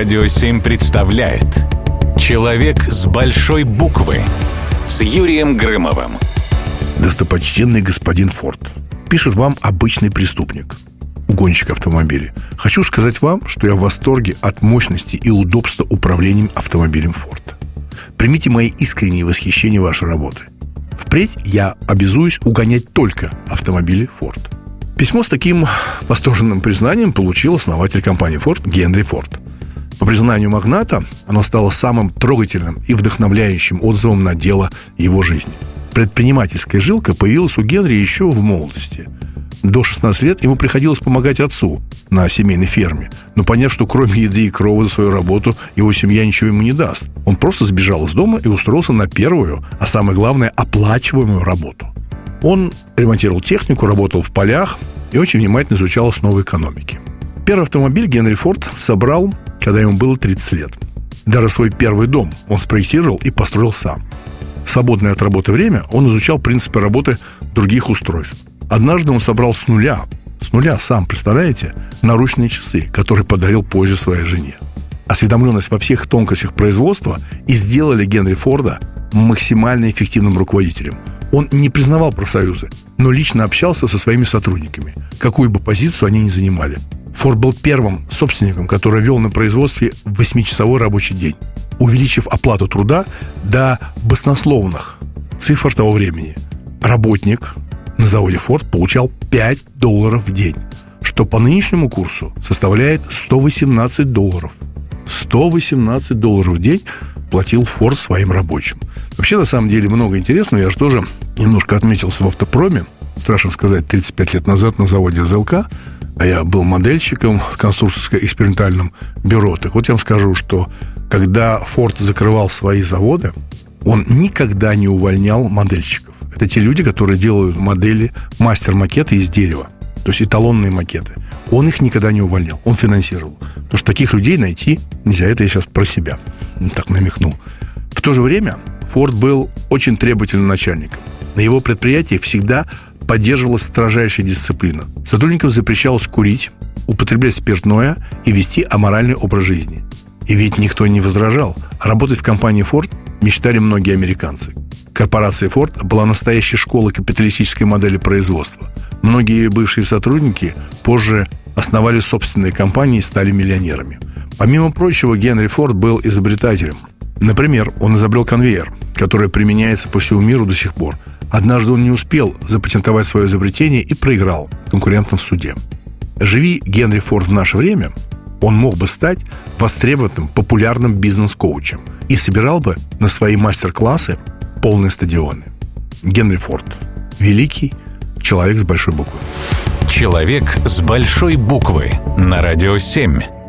Радио 7 представляет Человек с большой буквы с Юрием Грымовым. Достопочтенный господин Форд. Пишет вам обычный преступник, угонщик автомобилей. Хочу сказать вам, что я в восторге от мощности и удобства управлением автомобилем Форд. Примите мои искренние восхищения вашей работой. Впредь я обязуюсь угонять только автомобили Ford. Письмо с таким восторженным признанием получил основатель компании Ford Генри Форд. По признанию магната, оно стало самым трогательным и вдохновляющим отзывом на дело его жизни. Предпринимательская жилка появилась у Генри еще в молодости – до 16 лет ему приходилось помогать отцу на семейной ферме. Но поняв, что кроме еды и крова за свою работу его семья ничего ему не даст, он просто сбежал из дома и устроился на первую, а самое главное, оплачиваемую работу. Он ремонтировал технику, работал в полях и очень внимательно изучал основы экономики. Первый автомобиль Генри Форд собрал, когда ему было 30 лет. Даже свой первый дом он спроектировал и построил сам. В свободное от работы время он изучал принципы работы других устройств. Однажды он собрал с нуля, с нуля сам, представляете, наручные часы, которые подарил позже своей жене. Осведомленность во всех тонкостях производства и сделали Генри Форда максимально эффективным руководителем. Он не признавал профсоюзы, но лично общался со своими сотрудниками, какую бы позицию они ни занимали. Форд был первым собственником, который вел на производстве 8-часовой рабочий день, увеличив оплату труда до баснословных цифр того времени. Работник на заводе Ford получал 5 долларов в день, что по нынешнему курсу составляет 118 долларов. 118 долларов в день платил Ford своим рабочим. Вообще, на самом деле, много интересного. Я же тоже немножко отметился в автопроме. Страшно сказать, 35 лет назад на заводе ЗЛК, а я был модельщиком в конструкторско-экспериментальном бюро. Так вот я вам скажу, что когда Ford закрывал свои заводы, он никогда не увольнял модельщиков. Это те люди, которые делают модели, мастер-макеты из дерева. То есть эталонные макеты. Он их никогда не увольнял, он финансировал. Потому что таких людей найти нельзя. Это я сейчас про себя так намекнул. В то же время Форд был очень требовательным начальником. На его предприятии всегда поддерживалась строжайшая дисциплина. Сотрудникам запрещалось курить, употреблять спиртное и вести аморальный образ жизни. И ведь никто не возражал. Работать в компании Ford мечтали многие американцы. Корпорация Ford была настоящей школой капиталистической модели производства. Многие бывшие сотрудники позже основали собственные компании и стали миллионерами. Помимо прочего, Генри Форд был изобретателем. Например, он изобрел конвейер, который применяется по всему миру до сих пор. Однажды он не успел запатентовать свое изобретение и проиграл конкурентам в суде. Живи Генри Форд в наше время, он мог бы стать востребованным, популярным бизнес-коучем и собирал бы на свои мастер-классы полные стадионы. Генри Форд. Великий человек с большой буквы. Человек с большой буквы на радио 7.